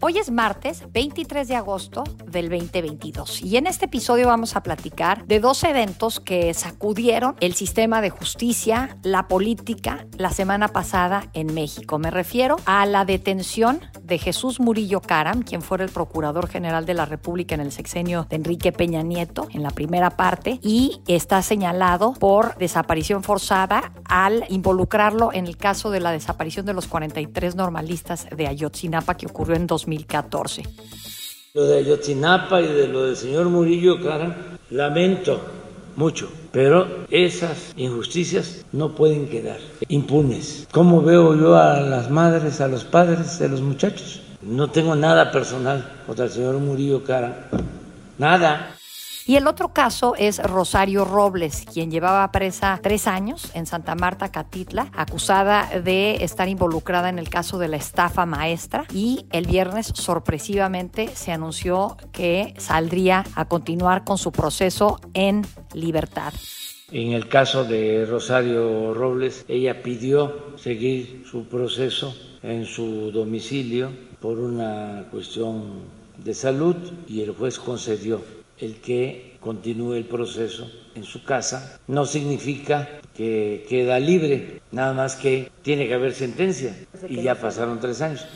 Hoy es martes 23 de agosto del 2022 y en este episodio vamos a platicar de dos eventos que sacudieron el sistema de justicia, la política la semana pasada en México. Me refiero a la detención de Jesús Murillo Caram, quien fuera el Procurador General de la República en el sexenio de Enrique Peña Nieto, en la primera parte, y está señalado por desaparición forzada al involucrarlo en el caso de la desaparición de los 43 normalistas de Ayotzinapa que ocurrió en 2000 2014. Lo de Ayotzinapa y de lo del señor Murillo Cara, lamento mucho, pero esas injusticias no pueden quedar impunes. ¿Cómo veo yo a las madres, a los padres de los muchachos? No tengo nada personal contra el señor Murillo Cara, nada. Y el otro caso es Rosario Robles, quien llevaba presa tres años en Santa Marta, Catitla, acusada de estar involucrada en el caso de la estafa maestra. Y el viernes, sorpresivamente, se anunció que saldría a continuar con su proceso en libertad. En el caso de Rosario Robles, ella pidió seguir su proceso en su domicilio por una cuestión de salud y el juez concedió el que continúe el proceso en su casa. No significa que queda libre, nada más que tiene que haber sentencia y ya pasaron tres años.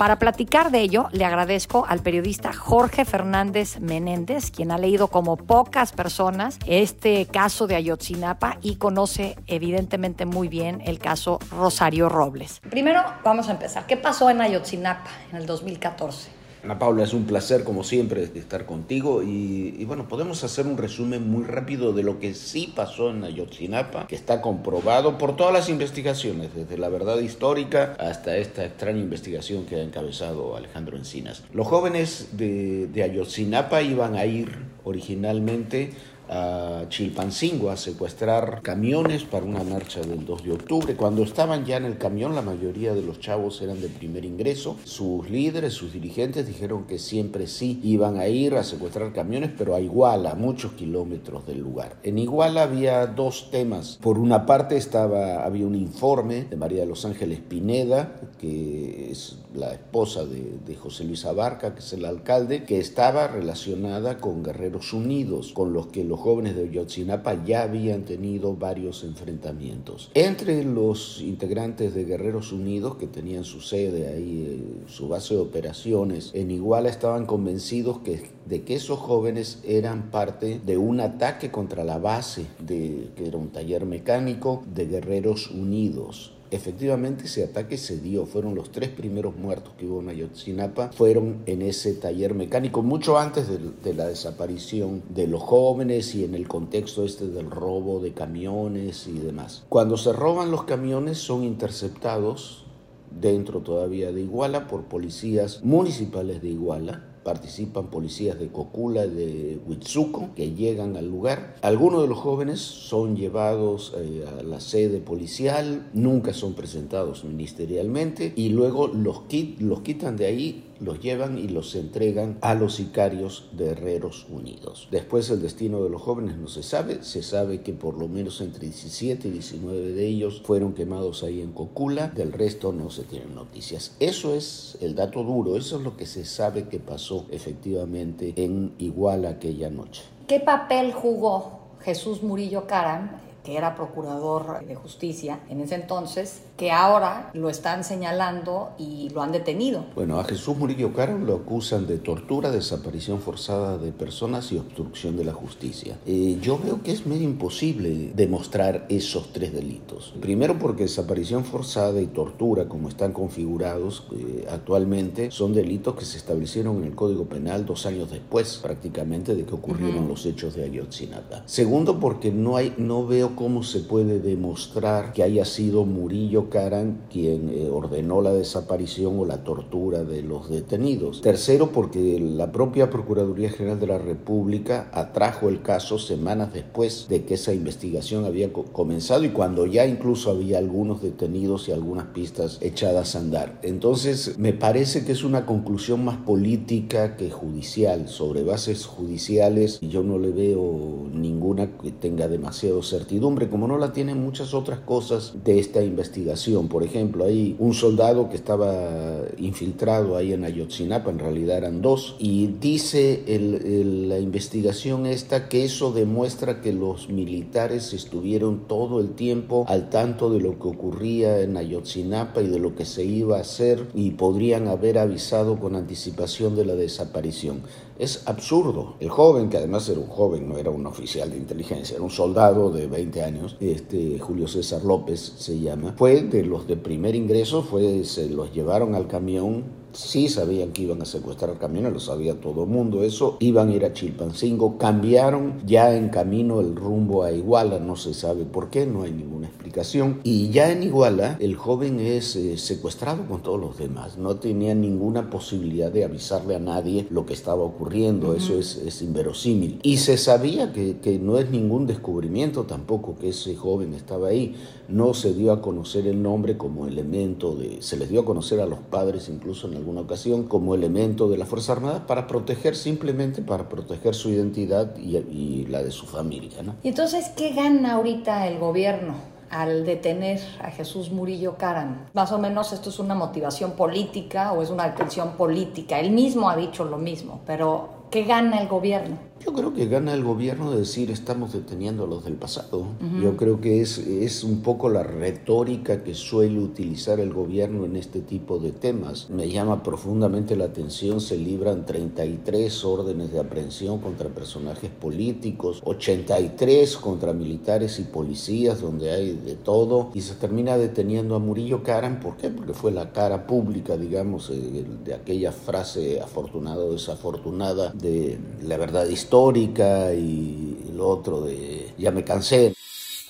Para platicar de ello, le agradezco al periodista Jorge Fernández Menéndez, quien ha leído como pocas personas este caso de Ayotzinapa y conoce evidentemente muy bien el caso Rosario Robles. Primero, vamos a empezar. ¿Qué pasó en Ayotzinapa en el 2014? Ana Paula, es un placer como siempre estar contigo y, bueno, podemos hacer un resumen muy rápido de lo que sí pasó en Ayotzinapa, que está comprobado por todas las investigaciones, desde la verdad histórica hasta esta extraña investigación que ha encabezado Alejandro Encinas. Los jóvenes de, de Ayotzinapa iban a ir originalmente a Chilpancingo a secuestrar camiones para una marcha del 2 de octubre. Cuando estaban ya en el camión, la mayoría de los chavos eran de primer ingreso. Sus líderes, sus dirigentes dijeron que siempre sí iban a ir a secuestrar camiones, pero a Iguala, a muchos kilómetros del lugar. En Iguala había dos temas. Por una parte estaba, había un informe de María de los Ángeles Pineda, que es la esposa de, de José Luis Abarca, que es el alcalde, que estaba relacionada con Guerreros Unidos, con los que los jóvenes de Yotzinapa ya habían tenido varios enfrentamientos. Entre los integrantes de Guerreros Unidos, que tenían su sede ahí, eh, su base de operaciones en Iguala, estaban convencidos que, de que esos jóvenes eran parte de un ataque contra la base, de, que era un taller mecánico de Guerreros Unidos. Efectivamente, ese ataque se dio. Fueron los tres primeros muertos que hubo en Ayotzinapa. Fueron en ese taller mecánico, mucho antes de, la desaparición de los jóvenes y en el contexto este del robo de camiones y demás. Cuando se roban los camiones, son interceptados dentro todavía de Iguala por policías municipales de Iguala participan policías de Cocula de Huitzuco que llegan al lugar. Algunos de los jóvenes son llevados eh, a la sede policial, nunca son presentados ministerialmente y luego los, los quitan de ahí los llevan y los entregan a los sicarios de Herreros Unidos. Después el destino de los jóvenes no se sabe, se sabe que por lo menos entre 17 y 19 de ellos fueron quemados ahí en Cocula, del resto no se tienen noticias. Eso es el dato duro, eso es lo que se sabe que pasó efectivamente en Iguala aquella noche. ¿Qué papel jugó Jesús Murillo Caram que era procurador de justicia en ese entonces, que ahora lo están señalando y lo han detenido. Bueno, a Jesús Murillo Caro lo acusan de tortura, desaparición forzada de personas y obstrucción de la justicia. Eh, yo veo que es medio imposible demostrar esos tres delitos. Primero porque desaparición forzada y tortura, como están configurados eh, actualmente, son delitos que se establecieron en el Código Penal dos años después, prácticamente, de que ocurrieron los hechos de Ayotzinapa. Segundo porque no, hay, no veo cómo se puede demostrar que haya sido Murillo Karan quien eh, ordenó la desaparición o la tortura de los detenidos. Tercero, porque la propia Procuraduría General de la República atrajo el caso semanas después de que esa investigación había comenzado y cuando ya incluso había algunos detenidos y algunas pistas echadas a andar. Entonces, me parece que es una conclusión más política que judicial, sobre bases judiciales, yo no le veo ninguna que tenga demasiado certidumbre, como no la tienen muchas otras cosas de esta investigación. Por ejemplo, hay un soldado que estaba infiltrado ahí en Ayotzinapa, en realidad eran dos, y dice la investigación esta que eso demuestra que los militares estuvieron todo el tiempo al tanto de lo que ocurría en Ayotzinapa y de lo que se iba a hacer y podrían haber avisado con anticipación de la desaparición. Es absurdo. El joven, que además era un joven, no era un oficial de inteligencia, era un soldado de 20 años, este Julio César López se llama, fue de los de primer ingreso, fue, se los llevaron al camión sí sabían que iban a secuestrar camiones, lo sabía todo el mundo eso, iban a ir a Chilpancingo, cambiaron ya en camino el rumbo a Iguala, no se sabe por qué, no hay ninguna explicación, y ya en Iguala el joven es eh, secuestrado con todos los demás, no tenía ninguna posibilidad de avisarle a nadie lo que estaba ocurriendo, eso es, es, inverosímil, y se sabía que, que no es ningún descubrimiento tampoco que ese joven estaba ahí, no se dio a conocer el nombre como elemento de, se les dio a conocer a los padres incluso en alguna ocasión como elemento de la Fuerza Armada para proteger simplemente, para proteger su identidad y, la de su familia. ¿no? ¿Y entonces qué gana ahorita el gobierno? al detener a Jesús Murillo Caran. Más o menos esto es una motivación política o es una detención política. Él mismo ha dicho lo mismo, pero ¿qué gana el gobierno? Yo creo que gana el gobierno de decir estamos deteniendo a los del pasado. Yo creo que es, es un poco la retórica que suele utilizar el gobierno en este tipo de temas. Me llama profundamente la atención, se libran 33 órdenes de aprehensión contra personajes políticos, 83 contra militares y policías, donde hay de todo, y se termina deteniendo a Murillo Karam. ¿Por qué? Porque fue la cara pública, digamos, eh, de aquella frase afortunada o desafortunada de la verdad histórica histórica y lo otro de ya me cansé.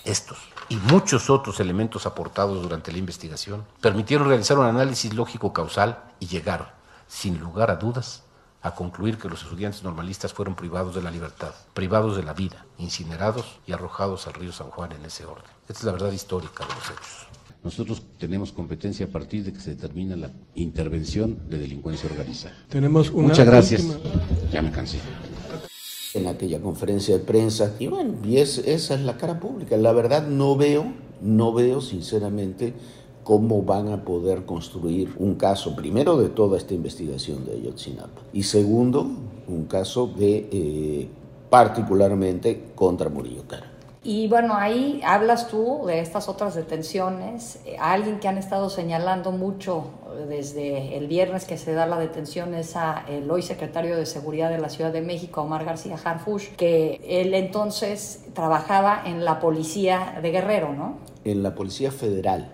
Estos y muchos otros elementos aportados durante la investigación permitieron realizar un análisis lógico causal y llegar, sin lugar a dudas, a concluir que los estudiantes normalistas fueron privados de la libertad, privados de la vida, incinerados y arrojados al río San Juan en ese orden. Esta es la verdad histórica de los hechos. Nosotros tenemos competencia a partir de que se determina la intervención de delincuencia organizada. Tenemos Muchas gracias. Ya me cansé en aquella conferencia de prensa. Y bueno, esa es la cara pública. La verdad no veo, no veo sinceramente cómo van a poder construir un caso, primero de toda esta investigación de Ayotzinapa y segundo, un caso de eh, particularmente contra Murillo Cara. Y bueno, ahí hablas tú de estas otras detenciones. Eh, alguien que han estado señalando mucho desde el viernes que se da la detención es a el hoy secretario de Seguridad de la Ciudad de México, Omar García Harfush, que él entonces trabajaba en la policía de Guerrero, ¿no? En la Policía Federal.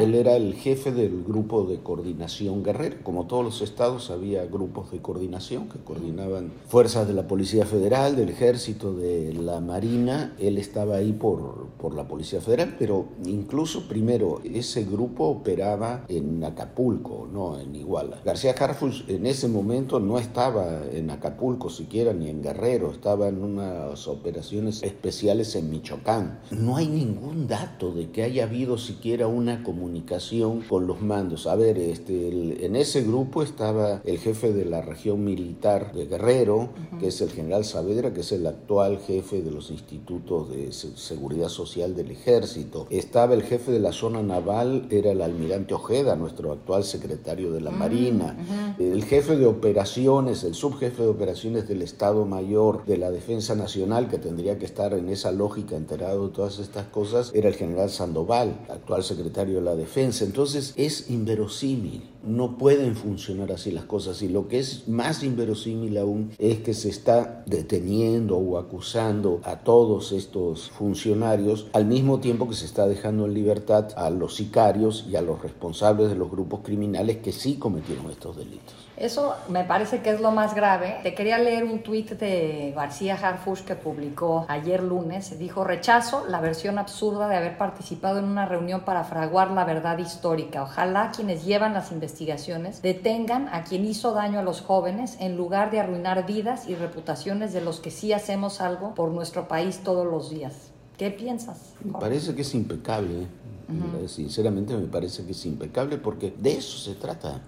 Él era el jefe del grupo de coordinación guerrero. Como todos los estados había grupos de coordinación que coordinaban fuerzas de la Policía Federal, del Ejército, de la Marina. Él estaba ahí por, por la Policía Federal, pero incluso primero ese grupo operaba en Acapulco, no en Iguala. García Carfus en ese momento no estaba en Acapulco siquiera ni en Guerrero, estaba en unas operaciones especiales en Michoacán. No hay ningún dato de que haya habido siquiera una comunicación con los mandos. A ver, este, en ese grupo estaba el jefe de la región militar de Guerrero, que es el general Saavedra, que es el actual jefe de los institutos de seguridad social del ejército. Estaba el jefe de la zona naval, era el almirante Ojeda, nuestro actual secretario de la Marina. El jefe de operaciones, el subjefe de operaciones del Estado Mayor de la Defensa Nacional, que tendría que estar en esa lógica enterado de todas estas cosas, era el general Sandoval, actual secretario la defensa. Entonces es inverosímil, no pueden funcionar así las cosas y lo que es más inverosímil aún es que se está deteniendo o acusando a todos estos funcionarios al mismo tiempo que se está dejando en libertad a los sicarios y a los responsables de los grupos criminales criminales que sí cometieron estos delitos. Eso me parece que es lo más grave. Te quería leer un tuit de García Harfush que publicó ayer lunes. Dijo, rechazo la versión absurda de haber participado en una reunión para fraguar la verdad histórica. Ojalá quienes llevan las investigaciones detengan a quien hizo daño a los jóvenes en lugar de arruinar vidas y reputaciones de los que sí hacemos algo por nuestro país todos los días. ¿Qué piensas? Me parece que es impecable. ¿eh? Sinceramente me parece que es impecable porque de eso se trata.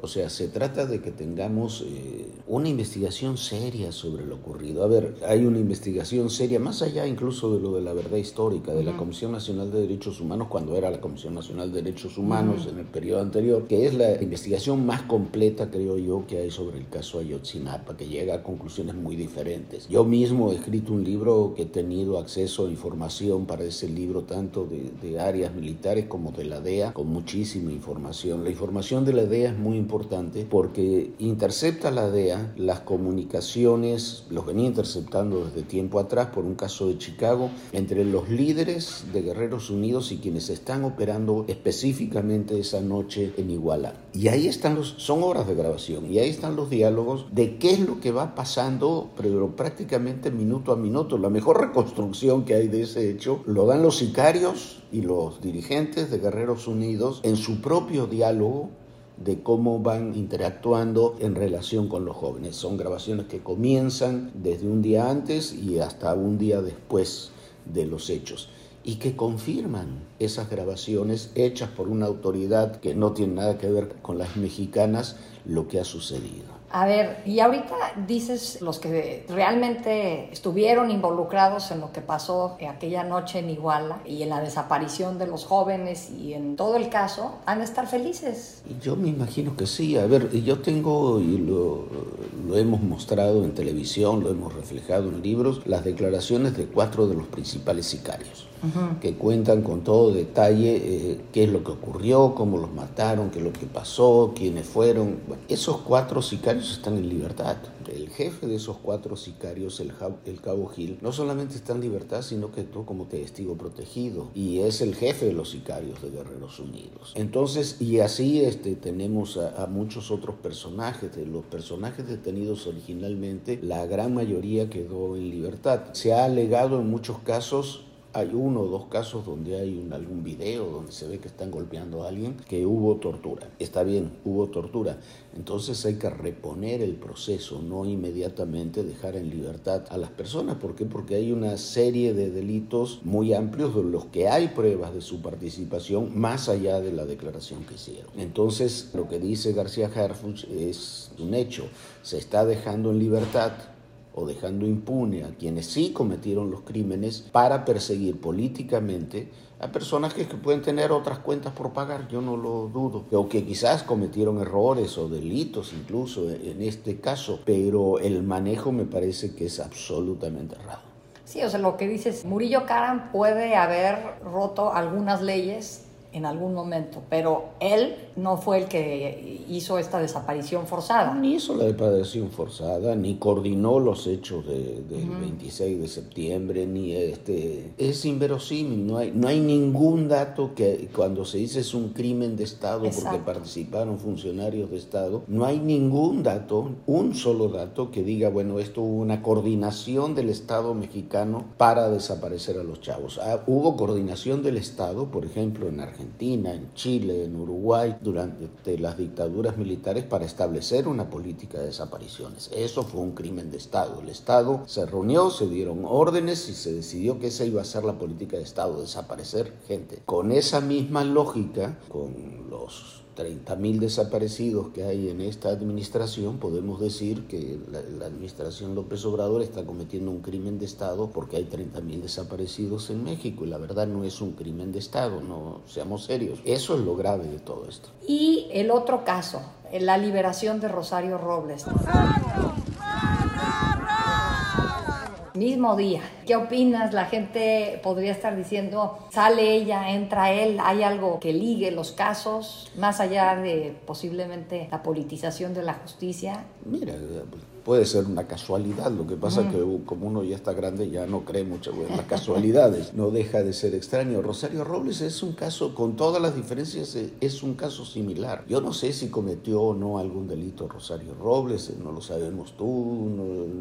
O sea, se trata de que tengamos eh, una investigación seria sobre lo ocurrido. A ver, hay una investigación seria, más allá incluso de lo de la verdad histórica, de la Comisión Nacional de Derechos Humanos, cuando era la Comisión Nacional de Derechos Humanos en el periodo anterior, que es la investigación más completa, creo yo, que hay sobre el caso Ayotzinapa, que llega a conclusiones muy diferentes. Yo mismo he escrito un libro que he tenido acceso a información para ese libro, tanto de, de áreas militares como de la DEA, con muchísima información. La información de la DEA es muy importante porque intercepta la DEA las comunicaciones, los venía interceptando desde tiempo atrás por un caso de Chicago, entre los líderes de Guerreros Unidos y quienes están operando específicamente esa noche en Iguala. Y ahí están los, son horas de grabación, y ahí están los diálogos de qué es lo que va pasando, pero prácticamente minuto a minuto. La mejor reconstrucción que hay de ese hecho lo dan los sicarios y los dirigentes de Guerreros Unidos en su propio diálogo de cómo van interactuando en relación con los jóvenes. Son grabaciones que comienzan desde un día antes y hasta un día después de los hechos y que confirman esas grabaciones hechas por una autoridad que no tiene nada que ver con las mexicanas lo que ha sucedido. A ver, y ahorita dices los que realmente estuvieron involucrados en lo que pasó aquella noche en Iguala y en la desaparición de los jóvenes y en todo el caso, han de estar felices. Yo me imagino que sí. A ver, yo tengo, y lo, lo hemos mostrado en televisión, lo hemos reflejado en libros, las declaraciones de cuatro de los principales sicarios que cuentan con todo detalle eh, qué es lo que ocurrió, cómo los mataron, qué es lo que pasó, quiénes fueron. esos cuatro sicarios están en libertad. El jefe de esos cuatro sicarios, el, el cabo Gil, no solamente está en libertad, sino que tú como testigo protegido. Y es el jefe de los sicarios de Guerreros Unidos. Entonces, y así este, tenemos a, a muchos otros personajes. De los personajes detenidos originalmente, la gran mayoría quedó en libertad. Se ha alegado en muchos casos hay uno o dos casos donde hay algún video donde se ve que están golpeando a alguien, que hubo tortura. Está bien, hubo tortura. Entonces hay que reponer el proceso, no inmediatamente dejar en libertad a las personas. ¿Por qué? Porque hay una serie de delitos muy amplios de los que hay pruebas de su participación más allá de la declaración que hicieron. Entonces lo que dice García Harfuch es un hecho. Se está dejando en libertad o dejando impune a quienes sí cometieron los crímenes para perseguir políticamente a personajes que pueden tener otras cuentas por pagar, yo no lo dudo, o que quizás cometieron errores o delitos incluso en este caso, pero el manejo me parece que es absolutamente errado. Sí, o sea, lo que dices, Murillo Karam puede haber roto algunas leyes en algún momento, pero él no fue el que hizo esta desaparición forzada. Ni hizo la desaparición forzada, ni coordinó los hechos de, del 26 de septiembre, ni este... Es inverosímil, no hay, no hay ningún dato que cuando se dice es un crimen de Estado porque participaron funcionarios de Estado, no hay ningún dato, un solo dato que diga, bueno, esto hubo una coordinación del Estado mexicano para desaparecer a los chavos. Ah, hubo coordinación del Estado, por ejemplo, en Argentina Argentina, en Chile, en Uruguay, durante las dictaduras militares para establecer una política de desapariciones. Eso fue un crimen de Estado. El Estado se reunió, se dieron órdenes y se decidió que esa iba a ser la política de Estado, desaparecer gente. Con esa misma lógica, con los 30.000 desaparecidos que hay en esta administración, podemos decir que la, administración López Obrador está cometiendo un crimen de Estado porque hay 30.000 desaparecidos en México y la verdad no es un crimen de Estado, no seamos serios. Eso es lo grave de todo esto. Y el otro caso, la liberación de Rosario Robles mismo día. ¿Qué opinas? La gente podría estar diciendo, sale ella, entra él, hay algo que ligue los casos, más allá de posiblemente la politización de la justicia. Mira, puede ser una casualidad. Lo que pasa es que como uno ya está grande ya no cree mucho en las casualidades. No deja de ser extraño. Rosario Robles es un caso, con todas las diferencias, eh, es un caso similar. Yo no sé si cometió o no algún delito Rosario Robles, eh, no lo sabemos tú,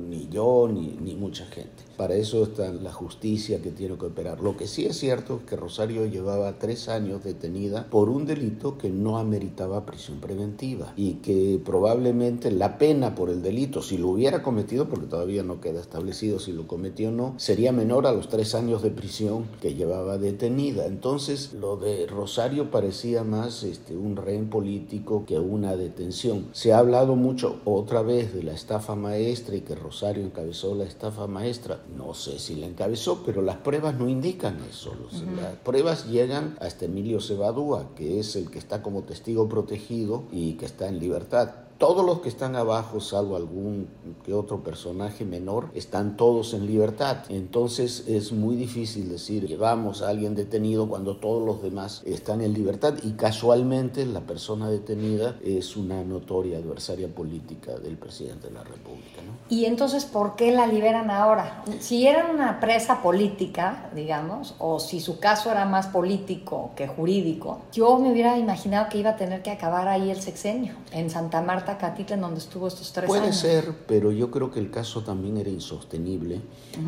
ni yo, ni, ni mucha gente. Para eso está la justicia que tiene que operar. Lo que sí es cierto es que Rosario llevaba tres años detenida por un delito que no ameritaba prisión preventiva y que probablemente la pena por el delito, si lo hubiera cometido, porque todavía no queda establecido si lo cometió o no, sería menor a los tres años de prisión que llevaba detenida. Entonces, lo de Rosario parecía más este, un rehén político que una detención. Se ha hablado mucho otra vez de la estafa maestra y que Rosario encabezó la estafa maestra. No sé si la encabezó, pero las pruebas no indican eso. Las pruebas llegan hasta Emilio Cebadúa, que es el que está como testigo protegido y que está en libertad todos los que están abajo, salvo algún que otro personaje menor, están todos en libertad. Entonces es muy difícil decir llevamos a alguien detenido cuando todos los demás están en libertad y casualmente la persona detenida es una notoria adversaria política del presidente de la República. ¿Y entonces por qué la liberan ahora? Si era una presa política, digamos, o si su caso era más político que jurídico, yo me hubiera imaginado que iba a tener que acabar ahí el sexenio, en Santa Marta Catita, en donde estuvo estos tres Puede años. Puede ser, pero yo creo que el caso también era insostenible.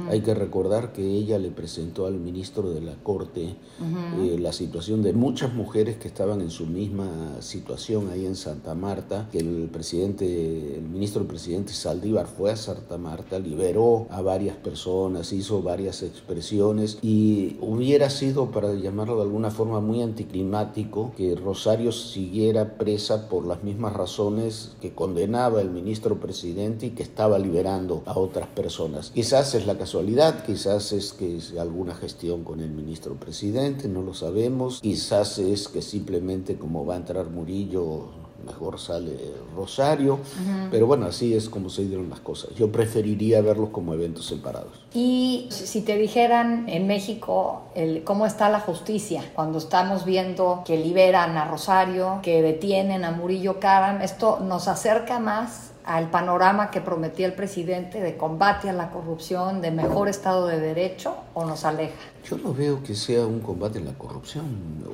Hay que recordar que ella le presentó al ministro de la Corte eh, la situación de muchas mujeres que estaban en su misma situación ahí en Santa Marta, que el presidente, el ministro del presidente Saldívar fue a Santa Marta, liberó a varias personas, hizo varias expresiones y hubiera sido, para llamarlo de alguna forma, muy anticlimático que Rosario siguiera presa por las mismas razones que condenaba el ministro presidente y que estaba liberando a otras personas. Quizás es la casualidad, quizás es que es alguna gestión con el ministro presidente, no lo sabemos, quizás es que simplemente como va a entrar Murillo mejor sale Rosario, pero bueno, así es como se dieron las cosas. Yo preferiría verlos como eventos separados. Y si te dijeran en México el, cómo está la justicia, cuando estamos viendo que liberan a Rosario, que detienen a Murillo Karam, esto nos acerca más al panorama que prometía el presidente de combate a la corrupción, de mejor Estado de Derecho, o nos aleja? Yo no veo que sea un combate a la corrupción.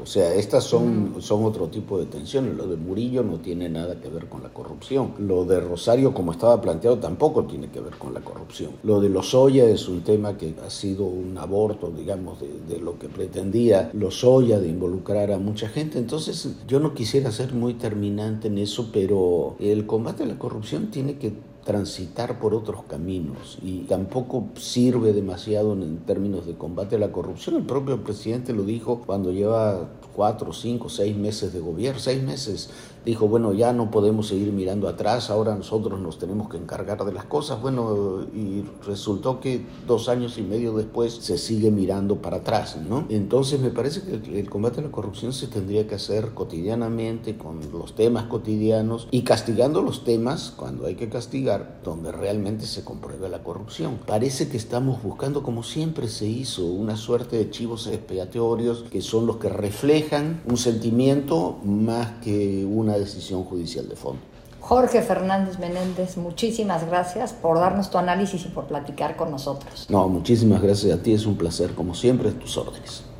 O sea, estas son, son otro tipo de tensiones. Lo de Murillo no tiene nada que ver con la corrupción. Lo de Rosario, como estaba planteado, tampoco tiene que ver con la corrupción. Lo de Lozoya es un tema que ha sido un aborto, digamos, de, de lo que pretendía Lozoya de involucrar a mucha gente. Entonces, yo no quisiera ser muy terminante en eso, pero el combate a la corrupción tiene que transitar por otros caminos y tampoco sirve demasiado en términos de combate a la corrupción. El propio presidente lo dijo cuando lleva cuatro, cinco, seis meses de gobierno, seis meses dijo, bueno, ya no podemos seguir mirando atrás, ahora nosotros nos tenemos que encargar de las cosas. Bueno, y resultó que dos años y medio después se sigue mirando para atrás, ¿no? Entonces me parece que el combate a la corrupción se tendría que hacer cotidianamente con los temas cotidianos y castigando los temas cuando hay que castigar, donde realmente se comprueba la corrupción. Parece que estamos buscando, como siempre se hizo, una suerte de chivos expiatorios que son los que reflejan un sentimiento más que una decisión judicial de fondo. Jorge Fernández Menéndez, muchísimas gracias por darnos tu análisis y por platicar con nosotros. No, muchísimas gracias a ti, es un placer, como siempre, tus órdenes.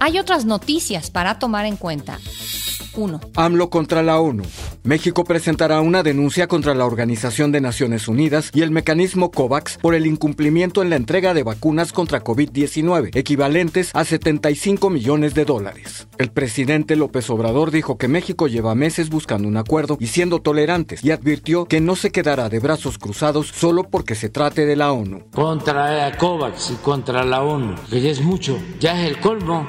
Hay otras noticias para tomar en cuenta. 1. AMLO contra la ONU. México presentará una denuncia contra la Organización de Naciones Unidas y el mecanismo COVAX por el incumplimiento en la entrega de vacunas contra COVID-19, equivalentes a 75 millones de dólares. El presidente López Obrador dijo que México lleva meses buscando un acuerdo y siendo tolerantes y advirtió que no se quedará de brazos cruzados solo porque se trate de la ONU. Contra COVAX y contra la ONU, que ya es mucho, ya es el colmo.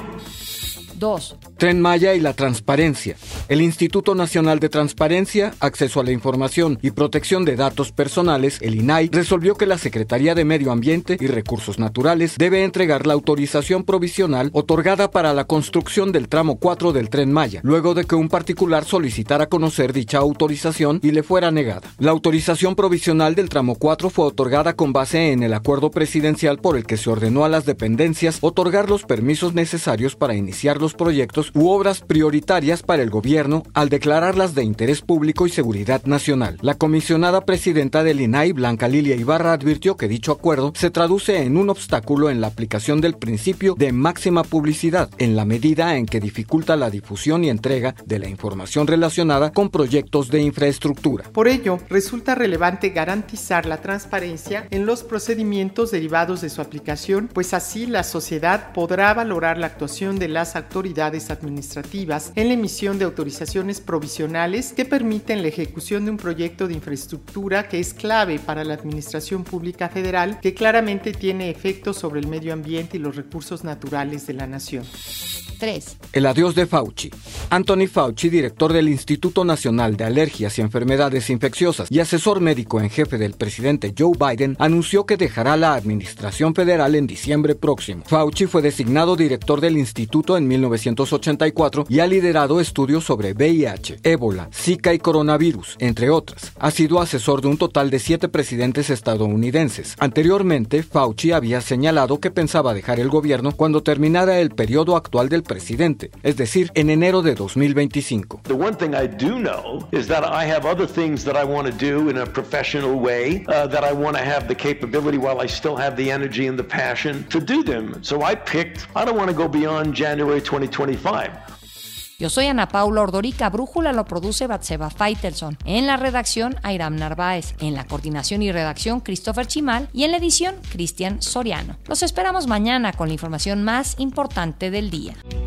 2. Tren Maya y la transparencia. El Instituto Nacional de Transparencia, Acceso a la Información y Protección de Datos Personales, el INAI, resolvió que la Secretaría de Medio Ambiente y Recursos Naturales debe entregar la autorización provisional otorgada para la construcción del tramo 4 del tren Maya, luego de que un particular solicitara conocer dicha autorización y le fuera negada. La autorización provisional del tramo 4 fue otorgada con base en el acuerdo presidencial por el que se ordenó a las dependencias otorgar los permisos necesarios para iniciar los proyectos u obras prioritarias para el gobierno al declararlas de interés público y seguridad nacional. La comisionada presidenta del INAI, Blanca Lilia Ibarra, advirtió que dicho acuerdo se traduce en un obstáculo en la aplicación del principio de máxima publicidad, en la medida en que dificulta la difusión y entrega de la información relacionada con proyectos de infraestructura. Por ello, resulta relevante garantizar la transparencia en los procedimientos derivados de su aplicación, pues así la sociedad podrá valorar la actuación de las autoridades administrativas en la emisión de autorizaciones provisionales que permiten la ejecución de un proyecto de infraestructura que es clave para la Administración Pública Federal, que claramente tiene efectos sobre el medio ambiente y los recursos naturales de la nación. 3. El adiós de Fauci. Anthony Fauci, director del Instituto Nacional de Alergias y Enfermedades Infecciosas y asesor médico en jefe del presidente Joe Biden, anunció que dejará la administración federal en diciembre próximo. Fauci fue designado director del instituto en 1984 y ha liderado estudios sobre VIH, ébola, Zika y coronavirus, entre otras. Ha sido asesor de un total de siete presidentes estadounidenses. Anteriormente, Fauci había señalado que pensaba dejar el gobierno cuando terminara el periodo actual del presidente, es decir, en enero de 2025. The one thing I do know is that I have other things that I want to do in a professional way, uh, that I want to have the capability while I still have the energy and the passion to do them. So I picked, I don't want to go beyond January 2025. Yo soy Ana Paula Ordorica, Brújula lo produce Batseba Feitelson. En la redacción, Airam Narváez. En la coordinación y redacción, Christopher Chimal. Y en la edición, Cristian Soriano. Los esperamos mañana con la información más importante del día.